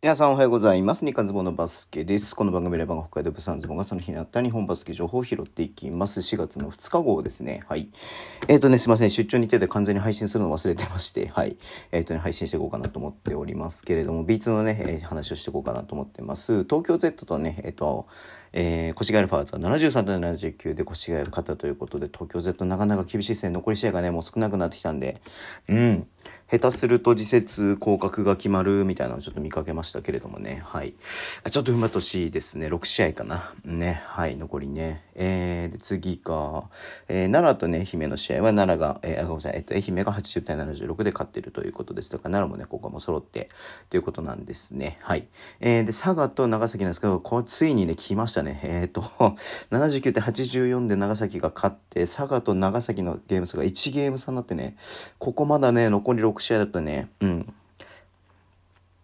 皆さんおはようございます。日刊ズボンのバスケです。この番組レバンが北海道ブサンズボンがその日にあった日本バスケ情報を拾っていきます。4月の2日号ですね。はい。えっ、ー、とね、すいません。出張日程で完全に配信するの忘れてまして、はい。えっ、ー、とね、配信していこうかなと思っておりますけれども、B2 のね、えー、話をしていこうかなと思ってます。東京 Z とね、えっ、と、えー、越谷ファーザー73対79で越谷が勝ったということで、東京 Z なかなか厳しい戦、残り試合がね、もう少なくなってきたんで、うん。下手すると次節降格が決まるみたいなのをちょっと見かけましたけれどもね。はい。ちょっと踏まとしいですね。6試合かな。ね。はい。残りね。えー、で、次か。えー、奈良とね、愛媛の試合は奈良が、えー、ごめんなさい。えっと、愛媛が80対76で勝ってるということです。だか奈良もね、ここも揃ってということなんですね。はい。えー、で、佐賀と長崎なんですけど、これついにね、来ましたね。えっ、ー、と、79対84で長崎が勝って、佐賀と長崎のゲーム差が1ゲーム差になってね、ここまだね、残り6 6試合だとね、うん。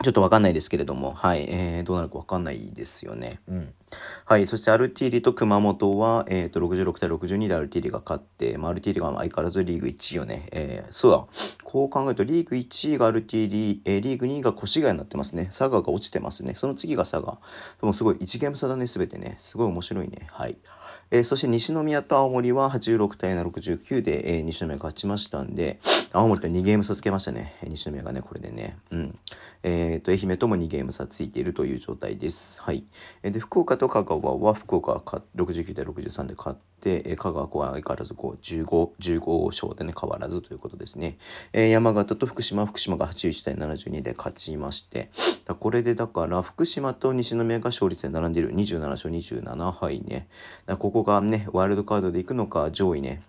ちょっとわかんないですけれども、はい、えー、どうなるかわかんないですよね。うん。はい、そしてアルティーリと熊本は、えっ、ー、と、66対62でアルティーリが勝って、まあ、アルティーリが相変わらずリーグ1位をね、えー、そうだ、こう考えるとリーグ1位がアルティーリ、えー、リーグ2位が越谷になってますね。佐賀が落ちてますね。その次が佐賀。でもすごい1ゲーム差だね、すべてね。すごい面白いね。はい。えー、そして西宮と青森は86対69で、えー、西宮が勝ちましたんで、青森と2ゲーム差つけましたね。西宮がね、これでね。うん。えっ、ー、と、愛媛とも2ゲーム差ついているという状態です。はい。えー、で、福岡と香川は、福岡が69対63で勝って、え、香川は相変わらずこう15、15勝でね、変わらずということですね。えー、山形と福島、福島が81対72で勝ちまして、これでだから、福島と西宮が勝率で並んでいる27勝27敗ね。ここがね、ワイルドカードでいくのか、上位ね、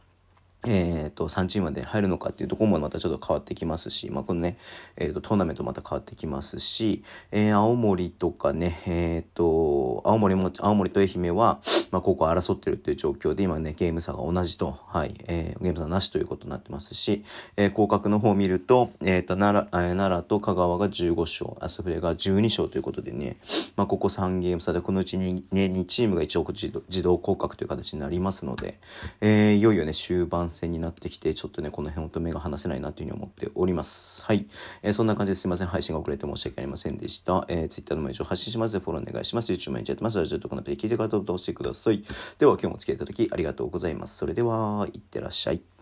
えーと、3チームまで入るのかっていうところもまたちょっと変わってきますし、まあ、このね、えーと、トーナメントまた変わってきますし、えー、青森とかね、えっ、ー、と、青森も、青森と愛媛は、まあ、ここ争ってるっていう状況で、今ね、ゲーム差が同じと、はい、えー、ゲーム差なしということになってますし、えー、降格の方を見ると、えっ、ー、と、奈良、えー、奈良と香川が15勝、アスフレが12勝ということでね、まあ、ここ3ゲーム差で、このうちにね、2チームが一応自動降格という形になりますので、えー、いよいよね、終盤戦になってきて、ちょっとね、この辺と目が離せないなというふうに思っております。はい。えー、そんな感じですいません。配信が遅れて申し訳ありませんでした。えー、Twitter のも以上発信しますで、フォローお願いします。YouTube 毎日やってます。ラジオとかのペで聞いてからどうぞしてください。では、今日もお付き合いいただきありがとうございます。それでは、いってらっしゃい。